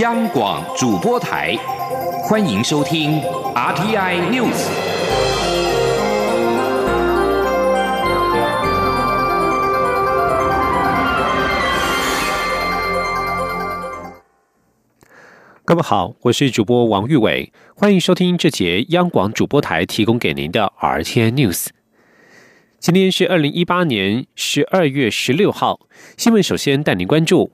央广主播台，欢迎收听 RTI News。各位好，我是主播王玉伟，欢迎收听这节央广主播台提供给您的 RTI News。今天是二零一八年十二月十六号，新闻首先带您关注。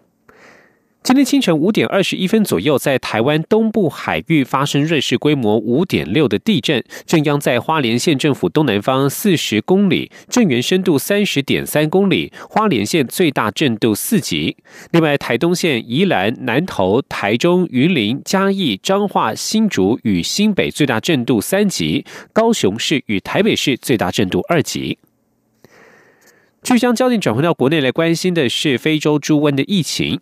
今天清晨五点二十一分左右，在台湾东部海域发生瑞士规模五点六的地震，震央在花莲县政府东南方四十公里，震源深度三十点三公里，花莲县最大震度四级。另外，台东县、宜兰、南投、台中、云林、嘉义、彰化、新竹与新北最大震度三级，高雄市与台北市最大震度二级。据将焦点转回到国内来关心的是非洲猪瘟的疫情。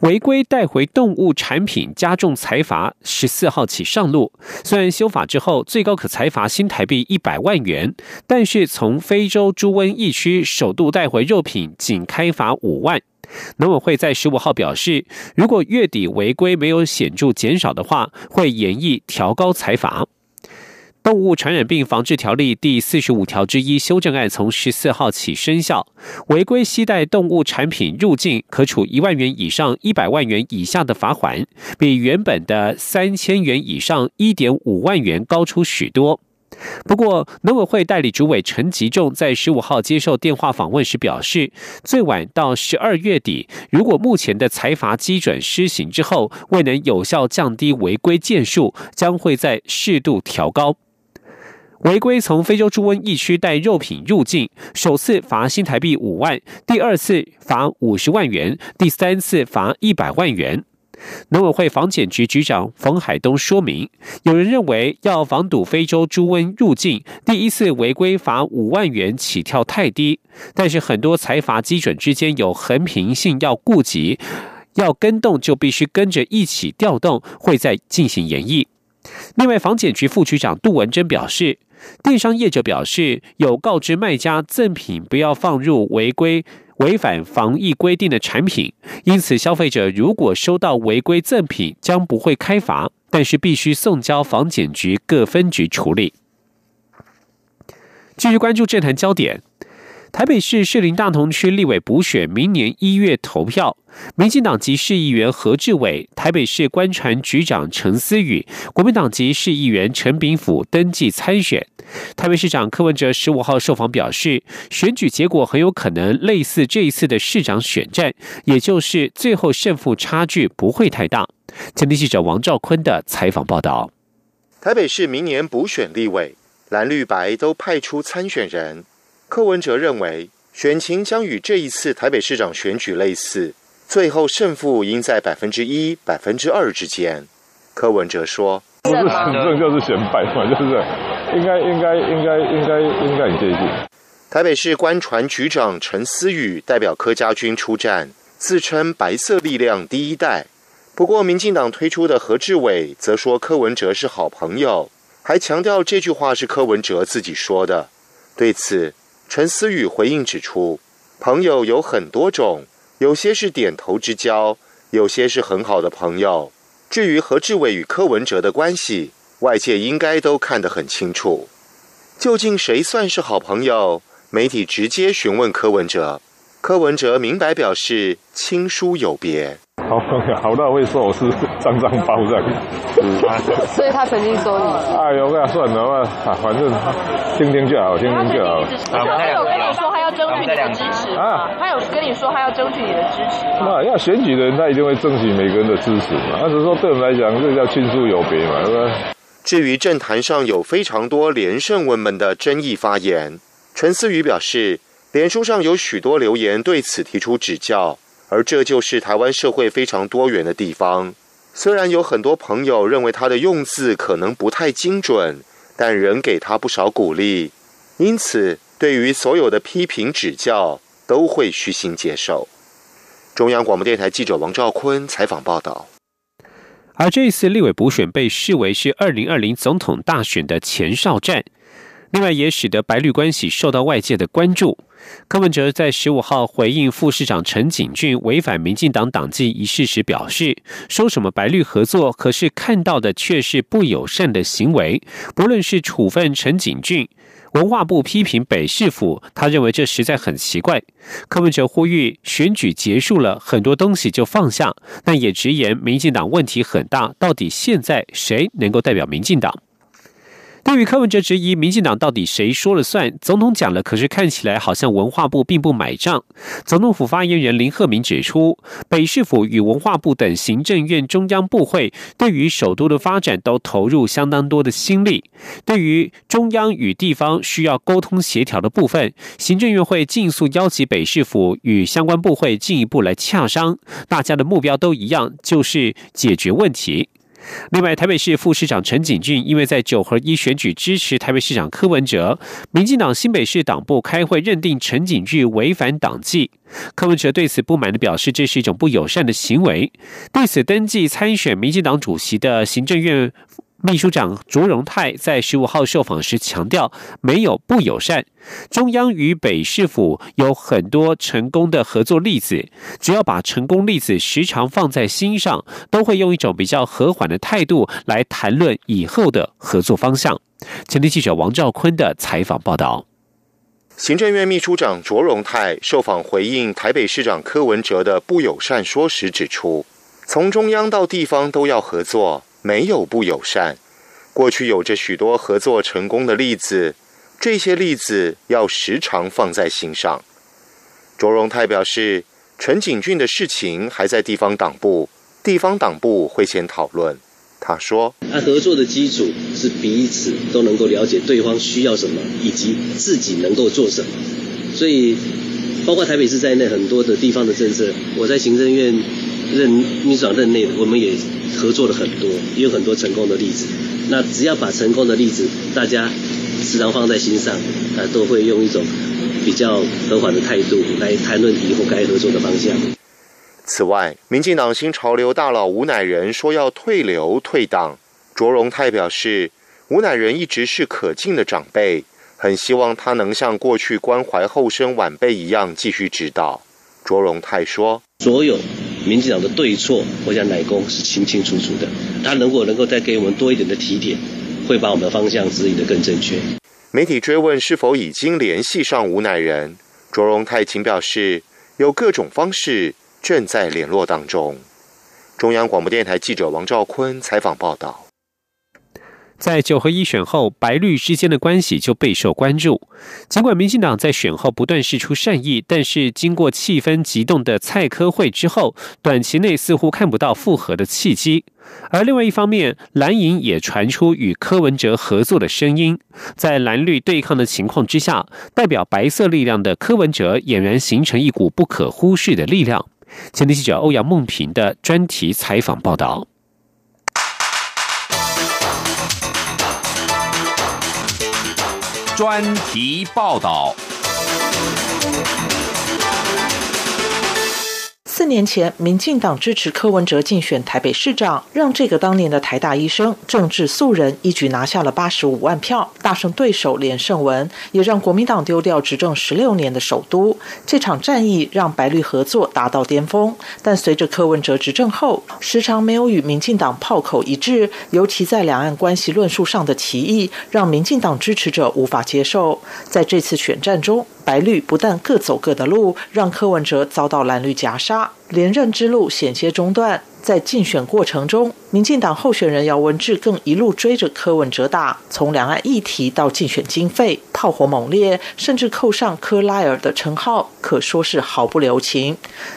违规带回动物产品加重财罚，十四号起上路。虽然修法之后最高可裁罚新台币一百万元，但是从非洲猪瘟疫区首度带回肉品仅开罚五万。农委会在十五号表示，如果月底违规没有显著减少的话，会严议调高财罚。动物传染病防治条例第四十五条之一修正案从十四号起生效，违规携带动物产品入境，可处一万元以上一百万元以下的罚款，比原本的三千元以上一点五万元高出许多。不过，农委会代理主委陈吉仲在十五号接受电话访问时表示，最晚到十二月底，如果目前的财罚基准施行之后未能有效降低违规件数，将会在适度调高。违规从非洲猪瘟疫区带肉品入境，首次罚新台币五万，第二次罚五十万元，第三次罚一百万元。农委会防检局局长冯海东说明，有人认为要防堵非洲猪瘟入境，第一次违规罚五万元起跳太低，但是很多财罚基准之间有横平性要顾及，要跟动就必须跟着一起调动，会再进行演绎。另外，防检局副局长杜文珍表示。电商业者表示，有告知卖家赠品不要放入违规、违反防疫规定的产品，因此消费者如果收到违规赠品，将不会开罚，但是必须送交房检局各分局处理。继续关注政坛焦点。台北市士林大同区立委补选明年一月投票，民进党籍市议员何志伟、台北市官船局长陈思宇、国民党籍市议员陈炳甫登记参选。台北市长柯文哲十五号受访表示，选举结果很有可能类似这一次的市长选战，也就是最后胜负差距不会太大。前天记者王兆坤的采访报道：台北市明年补选立委，蓝绿白都派出参选人。柯文哲认为，选情将与这一次台北市长选举类似，最后胜负应在百分之一、百分之二之间。柯文哲说：“不是选正就是选败嘛，就是应该应该应该应该应该很接近。”台北市官船局长陈思宇代表柯家军出战，自称“白色力量第一代”。不过，民进党推出的何志伟则说柯文哲是好朋友，还强调这句话是柯文哲自己说的。对此，陈思宇回应指出，朋友有很多种，有些是点头之交，有些是很好的朋友。至于何志伟与柯文哲的关系，外界应该都看得很清楚。究竟谁算是好朋友？媒体直接询问柯文哲，柯文哲明白表示，亲疏有别。好好到会说我是脏脏包这样，所以他曾经说你。哎呦，那算了吧，反正听听就好，听听就好。他有跟你说他要争取你的支持啊？他有跟你说他要争取你的支持那要选举的人，他一定会争取每个人的支持嘛。他只是说对我们来讲，这叫亲疏有别嘛，对吧？至于政坛上有非常多连胜文们的争议发言，陈思宇表示，脸书上有许多留言对此提出指教。而这就是台湾社会非常多元的地方。虽然有很多朋友认为他的用字可能不太精准，但仍给他不少鼓励。因此，对于所有的批评指教，都会虚心接受。中央广播电台记者王兆坤采访报道。而这一次立委补选被视为是二零二零总统大选的前哨战，另外也使得白绿关系受到外界的关注。柯文哲在十五号回应副市长陈景峻违反民进党党纪一事时表示，说什么白绿合作，可是看到的却是不友善的行为。不论是处分陈景峻，文化部批评北市府，他认为这实在很奇怪。柯文哲呼吁选举结束了，很多东西就放下，但也直言民进党问题很大，到底现在谁能够代表民进党？对于柯文哲质疑民进党到底谁说了算，总统讲了，可是看起来好像文化部并不买账。总统府发言人林鹤明指出，北市府与文化部等行政院中央部会对于首都的发展都投入相当多的心力。对于中央与地方需要沟通协调的部分，行政院会尽速邀集北市府与相关部会进一步来洽商。大家的目标都一样，就是解决问题。另外，台北市副市长陈景峻因为在九合一选举支持台北市长柯文哲，民进党新北市党部开会认定陈景峻违反党纪。柯文哲对此不满地表示，这是一种不友善的行为。对此，登记参选民进党主席的行政院。秘书长卓荣泰在十五号受访时强调，没有不友善。中央与北市府有很多成功的合作例子，只要把成功例子时常放在心上，都会用一种比较和缓的态度来谈论以后的合作方向。前天记者王兆坤的采访报道。行政院秘书长卓荣泰受访回应台北市长柯文哲的不友善说时指出，从中央到地方都要合作。没有不友善，过去有着许多合作成功的例子，这些例子要时常放在心上。卓荣泰表示，陈景俊的事情还在地方党部，地方党部会先讨论。他说：“他合作的基础是彼此都能够了解对方需要什么，以及自己能够做什么。所以，包括台北市在内，很多的地方的政策，我在行政院。”任秘书长任内，我们也合作了很多，也有很多成功的例子。那只要把成功的例子大家时常放在心上，啊，都会用一种比较和缓的态度来谈论以后该合作的方向。此外，民进党新潮流大佬吴乃仁说要退流退党，卓荣泰表示，吴乃仁一直是可敬的长辈，很希望他能像过去关怀后生晚辈一样继续指导。卓荣泰说，所有。民进党的对错，我想乃公是清清楚楚的。他如果能够再给我们多一点的提点，会把我们的方向指引得更正确。媒体追问是否已经联系上吴乃仁，卓荣泰请表示有各种方式正在联络当中。中央广播电台记者王兆坤采访报道。在九合一选后，白绿之间的关系就备受关注。尽管民进党在选后不断示出善意，但是经过气氛激动的蔡科会之后，短期内似乎看不到复合的契机。而另外一方面，蓝营也传出与柯文哲合作的声音。在蓝绿对抗的情况之下，代表白色力量的柯文哲俨然形成一股不可忽视的力量。前天记者欧阳梦平的专题采访报道。专题报道。年前，民进党支持柯文哲竞选台北市长，让这个当年的台大医生、政治素人一举拿下了八十五万票，大胜对手连胜文，也让国民党丢掉执政十六年的首都。这场战役让白绿合作达到巅峰，但随着柯文哲执政后，时常没有与民进党炮口一致，尤其在两岸关系论述上的歧义，让民进党支持者无法接受。在这次选战中，白绿不但各走各的路，让柯文哲遭到蓝绿夹杀，连任之路险些中断。在竞选过程中，民进党候选人姚文智更一路追着柯文哲打，从两岸议题到竞选经费，炮火猛烈，甚至扣上“柯拉尔”的称号，可说是毫不留情。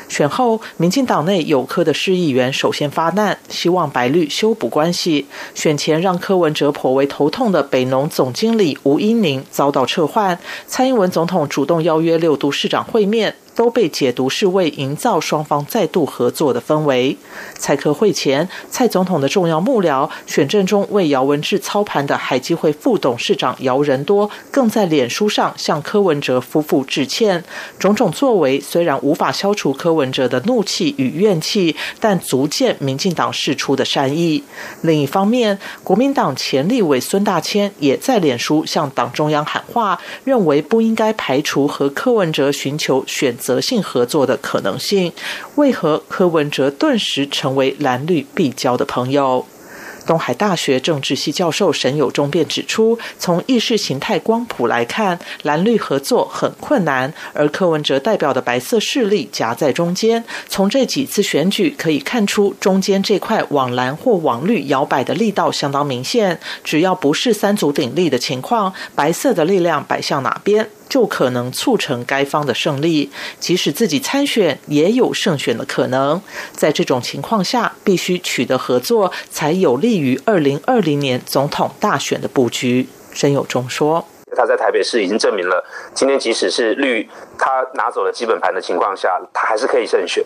选后，民进党内有柯的市议员首先发难，希望白绿修补关系。选前让柯文哲颇为头痛的北农总经理吴英宁遭到撤换，蔡英文总统主动邀约六都市长会面，都被解读是为营造双方再度合作的氛围。蔡科会前，蔡总统的重要幕僚、选政中为姚文智操盘的海基会副董事长姚仁多，更在脸书上向柯文哲夫妇致歉。种种作为虽然无法消除柯文哲的怒气与怨气，但足见民进党释出的善意。另一方面，国民党前立委孙大千也在脸书向党中央喊话，认为不应该排除和柯文哲寻求选择性合作的可能性。为何柯文哲顿时成为蓝绿必交的朋友？东海大学政治系教授沈友忠便指出，从意识形态光谱来看，蓝绿合作很困难，而柯文哲代表的白色势力夹在中间。从这几次选举可以看出，中间这块往蓝或往绿摇摆的力道相当明显。只要不是三足鼎立的情况，白色的力量摆向哪边？就可能促成该方的胜利，即使自己参选也有胜选的可能。在这种情况下，必须取得合作，才有利于二零二零年总统大选的布局。申友忠说：“他在台北市已经证明了，今天即使是绿他拿走了基本盘的情况下，他还是可以胜选。”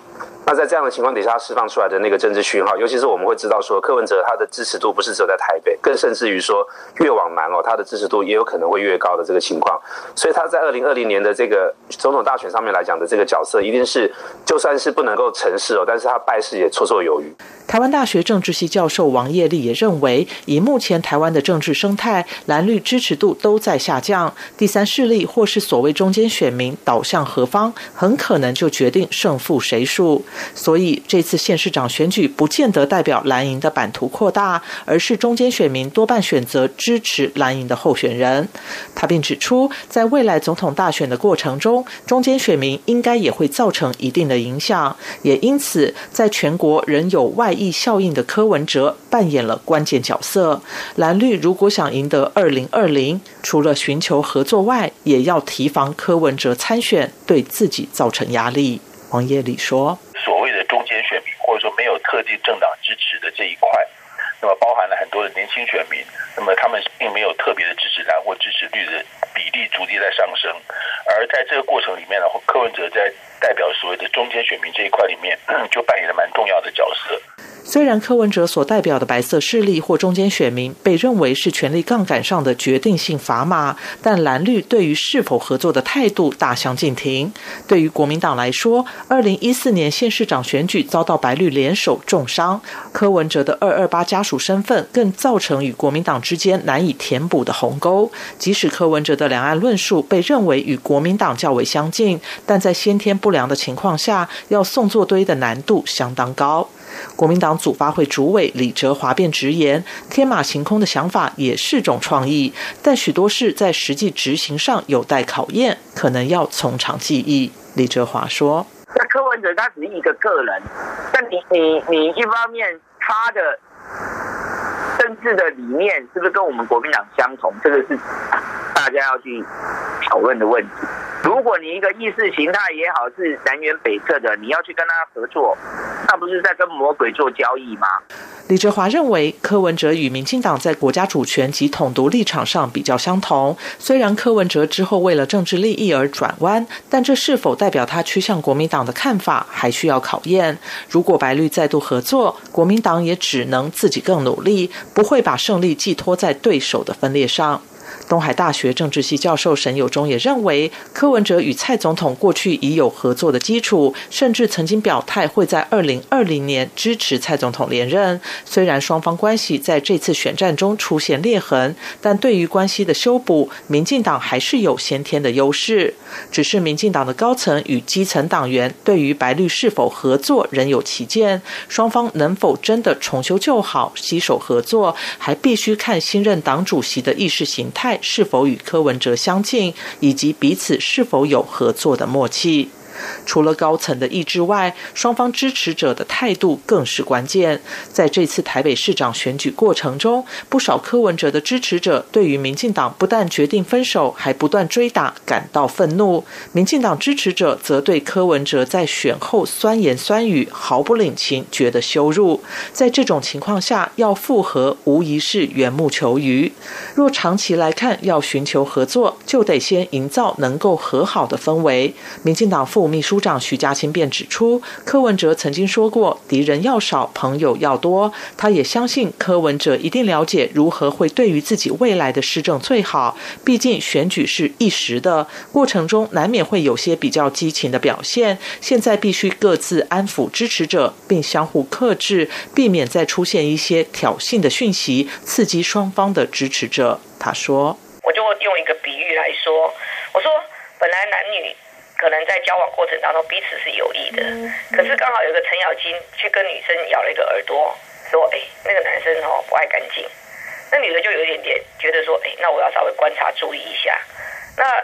那在这样的情况底下释放出来的那个政治讯号，尤其是我们会知道说，柯文哲他的支持度不是只有在台北，更甚至于说越往南哦，他的支持度也有可能会越高的这个情况。所以他在二零二零年的这个总统大选上面来讲的这个角色，一定是就算是不能够成事哦，但是他败势也绰绰有余。台湾大学政治系教授王业立也认为，以目前台湾的政治生态，蓝绿支持度都在下降，第三势力或是所谓中间选民导向何方，很可能就决定胜负谁输。所以这次县市长选举不见得代表蓝营的版图扩大，而是中间选民多半选择支持蓝营的候选人。他并指出，在未来总统大选的过程中，中间选民应该也会造成一定的影响，也因此在全国仍有外溢效应的柯文哲扮演了关键角色。蓝绿如果想赢得二零二零，除了寻求合作外，也要提防柯文哲参选对自己造成压力。王业礼说。所谓的中间选民，或者说没有特定政党支持的这一块，那么包含了很多的年轻选民，那么他们并没有特别的支持蓝或支持绿的比例逐渐在上升，而在这个过程里面呢，柯文哲在代表所谓的中间选民这一块里面，就扮演了蛮重要的角色。虽然柯文哲所代表的白色势力或中间选民被认为是权力杠杆上的决定性砝码，但蓝绿对于是否合作的态度大相径庭。对于国民党来说，二零一四年县市长选举遭到白绿联手重伤，柯文哲的二二八家属身份更造成与国民党之间难以填补的鸿沟。即使柯文哲的两岸论述被认为与国民党较为相近，但在先天不良的情况下，要送作堆的难度相当高。国民党组发会主委李哲华便直言，天马行空的想法也是种创意，但许多事在实际执行上有待考验，可能要从长计议。李哲华说：“那柯文哲他只是一个个人，但你你你一方面他的政治的理念是不是跟我们国民党相同？这个是大家要去讨论的问题。”如果你一个意识形态也好是南辕北辙的，你要去跟他合作，那不是在跟魔鬼做交易吗？李哲华认为，柯文哲与民进党在国家主权及统独立场上比较相同。虽然柯文哲之后为了政治利益而转弯，但这是否代表他趋向国民党的看法，还需要考验。如果白绿再度合作，国民党也只能自己更努力，不会把胜利寄托在对手的分裂上。东海大学政治系教授沈友忠也认为，柯文哲与蔡总统过去已有合作的基础，甚至曾经表态会在二零二零年支持蔡总统连任。虽然双方关系在这次选战中出现裂痕，但对于关系的修补，民进党还是有先天的优势。只是民进党的高层与基层党员对于白绿是否合作仍有歧见，双方能否真的重修旧好、携手合作，还必须看新任党主席的意识形态。是否与柯文哲相近，以及彼此是否有合作的默契？除了高层的意志外，双方支持者的态度更是关键。在这次台北市长选举过程中，不少柯文哲的支持者对于民进党不但决定分手，还不断追打感到愤怒。民进党支持者则对柯文哲在选后酸言酸语毫不领情，觉得羞辱。在这种情况下，要复合无疑是缘木求鱼。若长期来看要寻求合作，就得先营造能够和好的氛围。民进党副。部秘书长徐家清便指出，柯文哲曾经说过“敌人要少，朋友要多”。他也相信柯文哲一定了解如何会对于自己未来的施政最好。毕竟选举是一时的，过程中难免会有些比较激情的表现。现在必须各自安抚支持者，并相互克制，避免再出现一些挑衅的讯息，刺激双方的支持者。他说：“我就用一个比喻来说，我说本来男女。”可能在交往过程当中彼此是有意的，可是刚好有个程咬金去跟女生咬了一个耳朵，说：“哎，那个男生哦不爱干净。”那女的就有一点点觉得说：“哎，那我要稍微观察注意一下。”那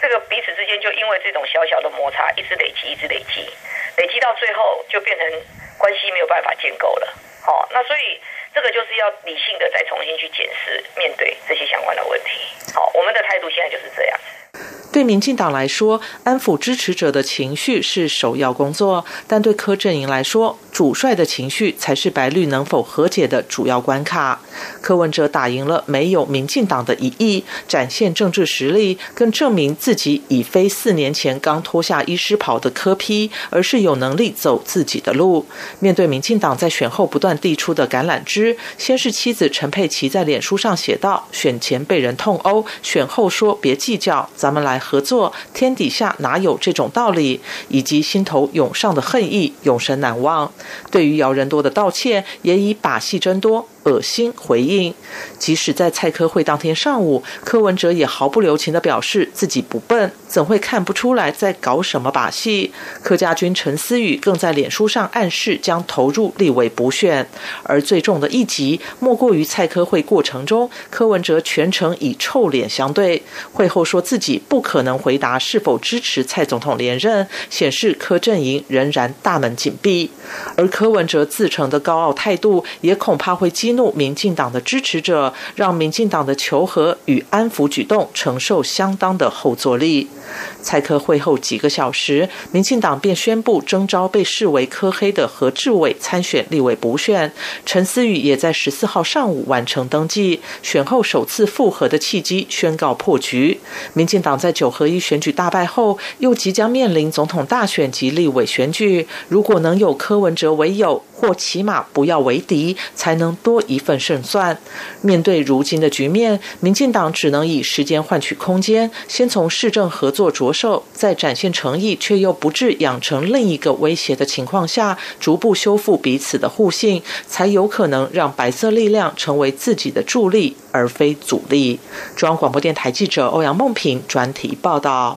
这个彼此之间就因为这种小小的摩擦，一直累积，一直累积，累积到最后就变成关系没有办法建构了。好，那所以这个就是要理性的再重新去检视面对这些相关的问题。好，我们的态度现在就是这样。对民进党来说，安抚支持者的情绪是首要工作；但对柯阵营来说，主帅的情绪才是白绿能否和解的主要关卡。柯文哲打赢了没有民进党的一役，展现政治实力，更证明自己已非四年前刚脱下医师袍的柯批，而是有能力走自己的路。面对民进党在选后不断递出的橄榄枝，先是妻子陈佩琪在脸书上写道：“选前被人痛殴，选后说别计较，咱们来。”合作，天底下哪有这种道理？以及心头涌上的恨意，永生难忘。对于姚仁多的道歉，也以把戏真多。恶心回应，即使在蔡科会当天上午，柯文哲也毫不留情地表示自己不笨，怎会看不出来在搞什么把戏？柯家军陈思宇更在脸书上暗示将投入立委补选，而最重的一击莫过于蔡科会过程中，柯文哲全程以臭脸相对，会后说自己不可能回答是否支持蔡总统连任，显示柯阵营仍然大门紧闭，而柯文哲自成的高傲态度，也恐怕会激。怒民进党的支持者，让民进党的求和与安抚举动承受相当的后坐力。蔡科会后几个小时，民进党便宣布征召被视为科黑的何志伟参选立委补选。陈思宇也在十四号上午完成登记，选后首次复合的契机宣告破局。民进党在九合一选举大败后，又即将面临总统大选及立委选举。如果能有柯文哲为友，或起码不要为敌，才能多一份胜算。面对如今的局面，民进党只能以时间换取空间，先从市政合作着手，在展现诚意却又不致养成另一个威胁的情况下，逐步修复彼此的互信，才有可能让白色力量成为自己的助力而非阻力。中央广播电台记者欧阳梦平专题报道。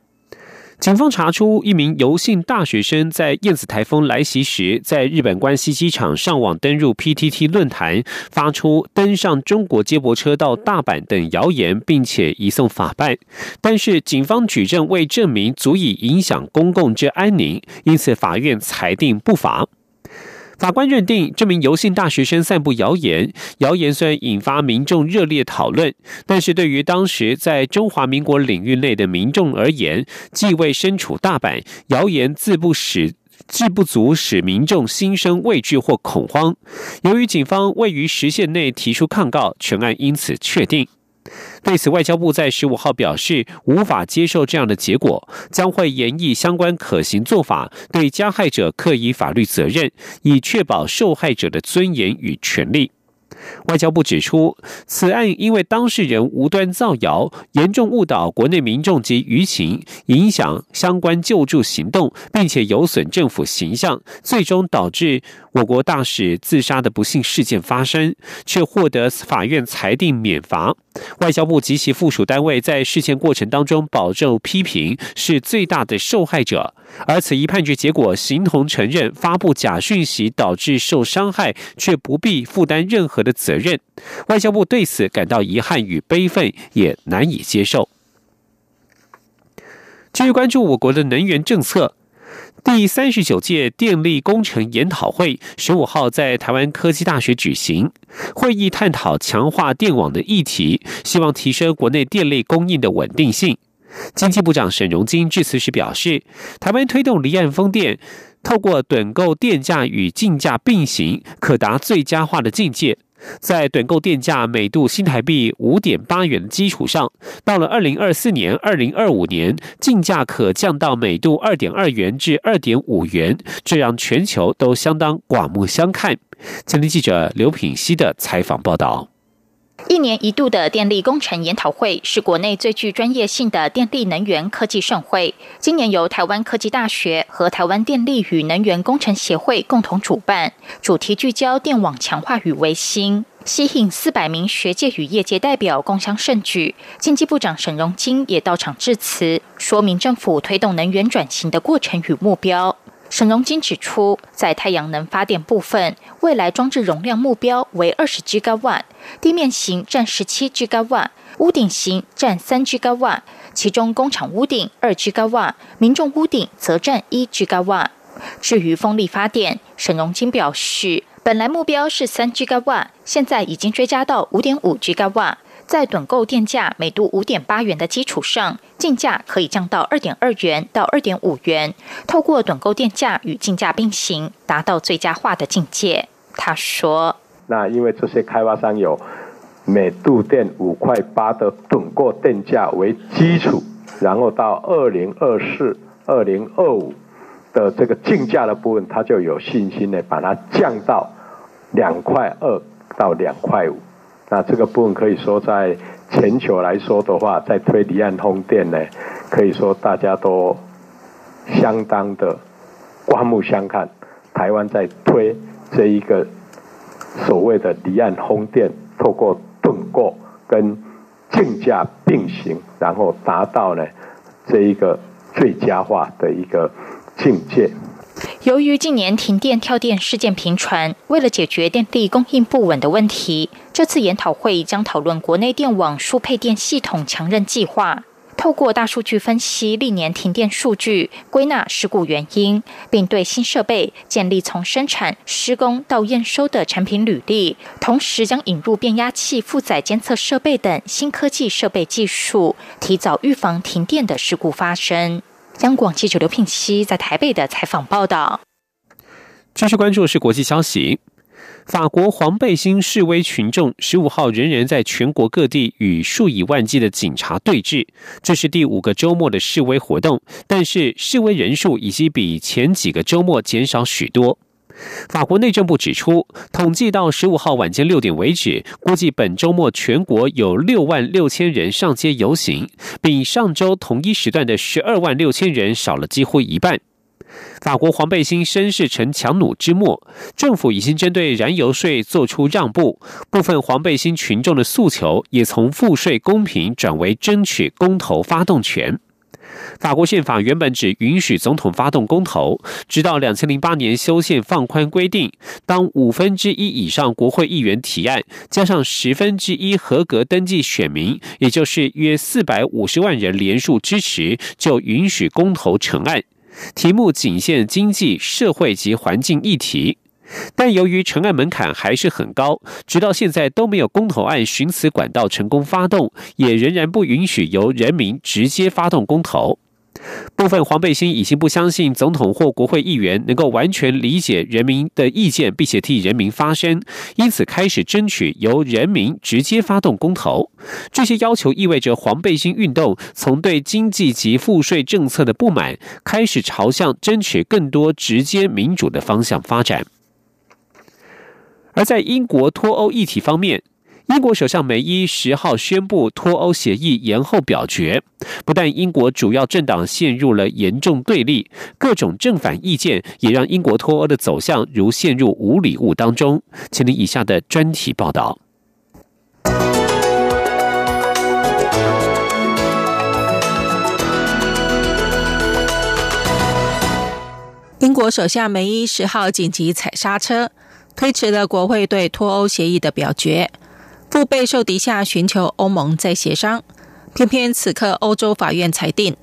警方查出一名游姓大学生在燕子台风来袭时，在日本关西机场上网登入 PTT 论坛，发出登上中国接驳车到大阪等谣言，并且移送法办。但是警方举证未证明足以影响公共之安宁，因此法院裁定不罚。法官认定这名游姓大学生散布谣言，谣言虽然引发民众热烈讨论，但是对于当时在中华民国领域内的民众而言，既未身处大阪，谣言自不使自不足使民众心生畏惧或恐慌。由于警方未于时限内提出抗告，全案因此确定。对此，外交部在十五号表示，无法接受这样的结果，将会研议相关可行做法，对加害者刻以法律责任，以确保受害者的尊严与权利。外交部指出，此案因为当事人无端造谣，严重误导国内民众及舆情，影响相关救助行动，并且有损政府形象，最终导致我国大使自杀的不幸事件发生，却获得法院裁定免罚。外交部及其附属单位在事件过程当中保证批评是最大的受害者，而此一判决结果形同承认发布假讯息导致受伤害，却不必负担任何的责任。外交部对此感到遗憾与悲愤，也难以接受。继续关注我国的能源政策。第三十九届电力工程研讨会十五号在台湾科技大学举行，会议探讨强化电网的议题，希望提升国内电力供应的稳定性。经济部长沈荣金致辞时表示，台湾推动离岸风电，透过趸购电价与竞价并行，可达最佳化的境界。在短购电价每度新台币五点八元的基础上，到了二零二四年、二零二五年，进价可降到每度二点二元至二点五元，这让全球都相当刮目相看。前天记者刘品希的采访报道。一年一度的电力工程研讨会是国内最具专业性的电力能源科技盛会。今年由台湾科技大学和台湾电力与能源工程协会共同主办，主题聚焦电网强化与维新，吸引四百名学界与业界代表共襄盛举。经济部长沈荣金也到场致辞，说明政府推动能源转型的过程与目标。沈荣金指出，在太阳能发电部分，未来装置容量目标为二十 G 瓦，地面型占十七 G 瓦，屋顶型占三 G 瓦，其中工厂屋顶二 G 瓦，民众屋顶则占一 G 瓦。至于风力发电，沈荣金表示，本来目标是三 G 瓦，现在已经追加到五点五 G 瓦。在短购电价每度五点八元的基础上，进价可以降到二点二元到二点五元。透过短购电价与进价并行，达到最佳化的境界。他说：“那因为这些开发商有每度电五块八的短购电价为基础，然后到二零二四、二零二五的这个进价的部分，他就有信心的把它降到两块二到两块五。”那这个部分可以说，在全球来说的话，在推离岸风电呢，可以说大家都相当的刮目相看。台湾在推这一个所谓的离岸风电，透过盾构跟竞价并行，然后达到呢这一个最佳化的一个境界。由于近年停电跳电事件频传，为了解决电力供应不稳的问题，这次研讨会将讨论国内电网输配电系统强韧计划，透过大数据分析历年停电数据，归纳事故原因，并对新设备建立从生产、施工到验收的产品履历，同时将引入变压器负载监测设备等新科技设备技术，提早预防停电的事故发生。央广记者刘聘熙在台北的采访报道。继续关注是国际消息。法国黄背心示威群众十五号仍然在全国各地与数以万计的警察对峙，这是第五个周末的示威活动，但是示威人数已经比前几个周末减少许多。法国内政部指出，统计到十五号晚间六点为止，估计本周末全国有六万六千人上街游行，比上周同一时段的十二万六千人少了几乎一半。法国黄背心声势呈强弩之末，政府已经针对燃油税做出让步，部分黄背心群众的诉求也从赋税公平转为争取公投发动权。法国宪法原本只允许总统发动公投，直到两千零八年修宪放宽规定，当五分之一以上国会议员提案，加上十分之一合格登记选民，也就是约四百五十万人连数支持，就允许公投成案。题目仅限经济社会及环境议题，但由于成案门槛还是很高，直到现在都没有公投案寻此管道成功发动，也仍然不允许由人民直接发动公投。部分黄背心已经不相信总统或国会议员能够完全理解人民的意见，并且替人民发声，因此开始争取由人民直接发动公投。这些要求意味着黄背心运动从对经济及赋税政策的不满，开始朝向争取更多直接民主的方向发展。而在英国脱欧议题方面。英国首相梅伊十号宣布脱欧协议延后表决，不但英国主要政党陷入了严重对立，各种正反意见也让英国脱欧的走向如陷入无礼物当中。请听以下的专题报道。英国首相梅伊十号紧急踩刹车，推迟了国会对脱欧协议的表决。不备受敌下寻求欧盟再协商，偏偏此刻欧洲法院裁定，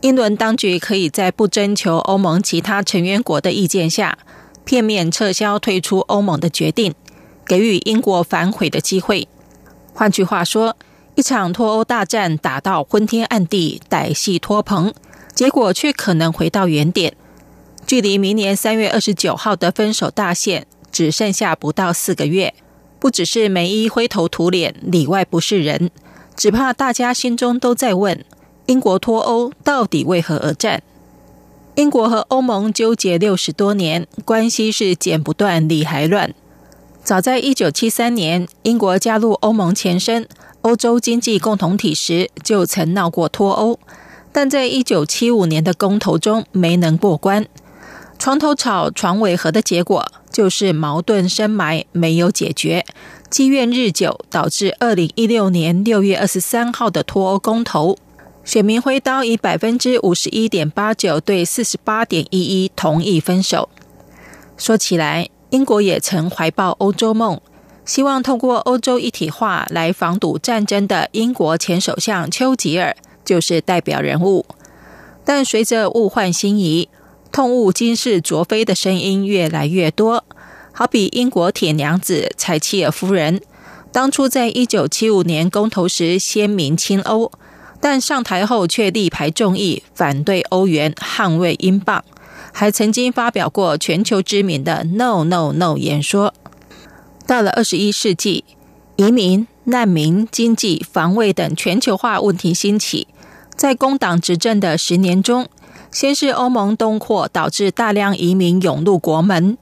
英伦当局可以在不征求欧盟其他成员国的意见下，片面撤销退出欧盟的决定，给予英国反悔的机会。换句话说，一场脱欧大战打到昏天暗地、歹戏拖棚，结果却可能回到原点。距离明年三月二十九号的分手大限只剩下不到四个月，不只是梅伊灰头土脸、里外不是人，只怕大家心中都在问。英国脱欧到底为何而战？英国和欧盟纠结六十多年，关系是剪不断理还乱。早在一九七三年，英国加入欧盟前身欧洲经济共同体时，就曾闹过脱欧，但在一九七五年的公投中没能过关。床头吵，床尾和的结果就是矛盾深埋，没有解决，积怨日久，导致二零一六年六月二十三号的脱欧公投。选民挥刀以百分之五十一点八九对四十八点一一同意分手。说起来，英国也曾怀抱欧洲梦，希望通过欧洲一体化来防堵战争的英国前首相丘吉尔就是代表人物。但随着物换星移，痛恶今世卓非的声音越来越多。好比英国铁娘子柴契尔夫人，当初在一九七五年公投时鲜明亲欧。但上台后却力排众议，反对欧元，捍卫英镑，还曾经发表过全球知名的 “No No No” 演说。到了二十一世纪，移民、难民、经济、防卫等全球化问题兴起，在工党执政的十年中，先是欧盟东扩导致大量移民涌入国门，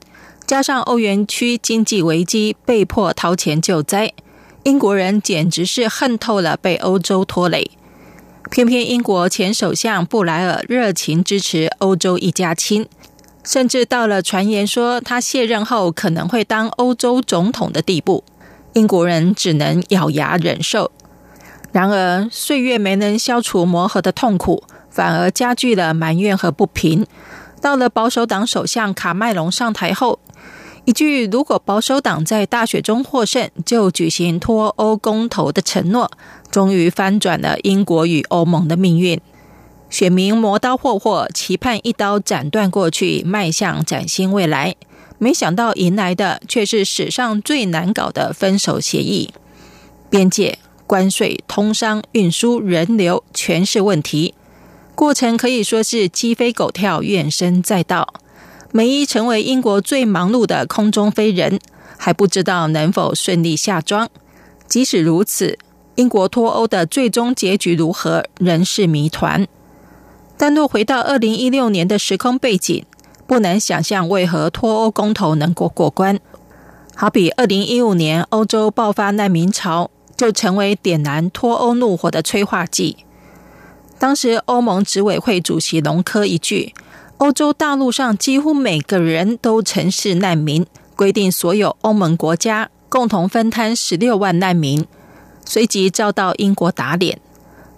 加上欧元区经济危机，被迫掏钱救灾，英国人简直是恨透了被欧洲拖累。偏偏英国前首相布莱尔热情支持欧洲一家亲，甚至到了传言说他卸任后可能会当欧洲总统的地步，英国人只能咬牙忍受。然而，岁月没能消除磨合的痛苦，反而加剧了埋怨和不平。到了保守党首相卡麦隆上台后，一句“如果保守党在大选中获胜，就举行脱欧公投”的承诺。终于翻转了英国与欧盟的命运，选民磨刀霍霍，期盼一刀斩断过去，迈向崭新未来。没想到迎来的却是史上最难搞的分手协议。边界、关税、通商、运输、人流，全是问题。过程可以说是鸡飞狗跳，怨声载道。梅伊成为英国最忙碌的空中飞人，还不知道能否顺利下庄。即使如此。英国脱欧的最终结局如何，仍是谜团。但若回到二零一六年的时空背景，不难想象为何脱欧公投能够过关。好比二零一五年欧洲爆发难民潮，就成为点燃脱欧怒火的催化剂。当时欧盟执委会主席隆科一句：“欧洲大陆上几乎每个人都曾是难民”，规定所有欧盟国家共同分摊十六万难民。随即遭到英国打脸。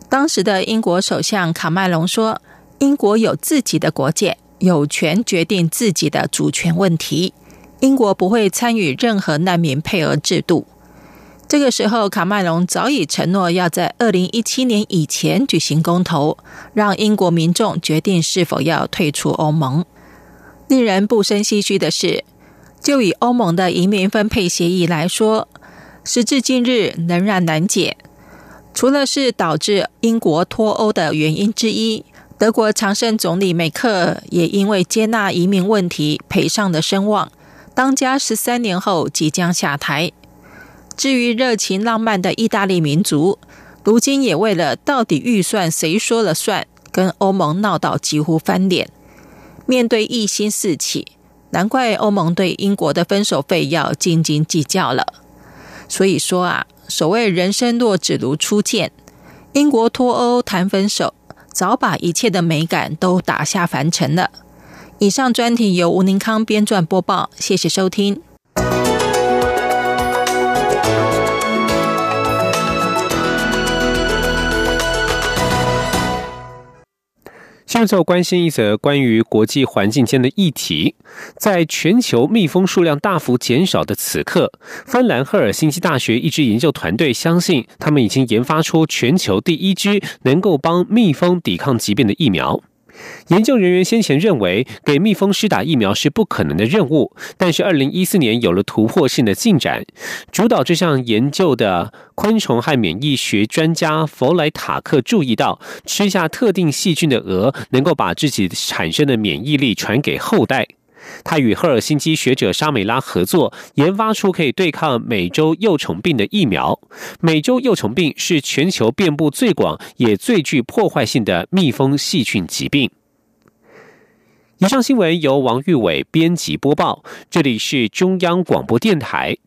当时的英国首相卡麦隆说：“英国有自己的国界，有权决定自己的主权问题。英国不会参与任何难民配额制度。”这个时候，卡麦隆早已承诺要在二零一七年以前举行公投，让英国民众决定是否要退出欧盟。令人不胜唏嘘的是，就以欧盟的移民分配协议来说。时至今日仍然难解，除了是导致英国脱欧的原因之一，德国常胜总理梅克也因为接纳移民问题赔上了声望，当家十三年后即将下台。至于热情浪漫的意大利民族，如今也为了到底预算谁说了算，跟欧盟闹到几乎翻脸。面对异心四起，难怪欧盟对英国的分手费要斤斤计较了。所以说啊，所谓人生若只如初见，英国脱欧谈分手，早把一切的美感都打下凡尘了。以上专题由吴宁康编撰播报，谢谢收听。现在就关心一则关于国际环境间的议题。在全球蜜蜂数量大幅减少的此刻，芬兰赫尔辛基大学一支研究团队相信，他们已经研发出全球第一支能够帮蜜蜂抵抗疾病的疫苗。研究人员先前认为给蜜蜂施打疫苗是不可能的任务，但是二零一四年有了突破性的进展。主导这项研究的昆虫和免疫学专家弗莱塔克注意到，吃下特定细菌的鹅能够把自己产生的免疫力传给后代。他与赫尔辛基学者沙美拉合作，研发出可以对抗美洲幼虫病的疫苗。美洲幼虫病是全球遍布最广也最具破坏性的蜜蜂细菌疾病。以上新闻由王玉伟编辑播报，这里是中央广播电台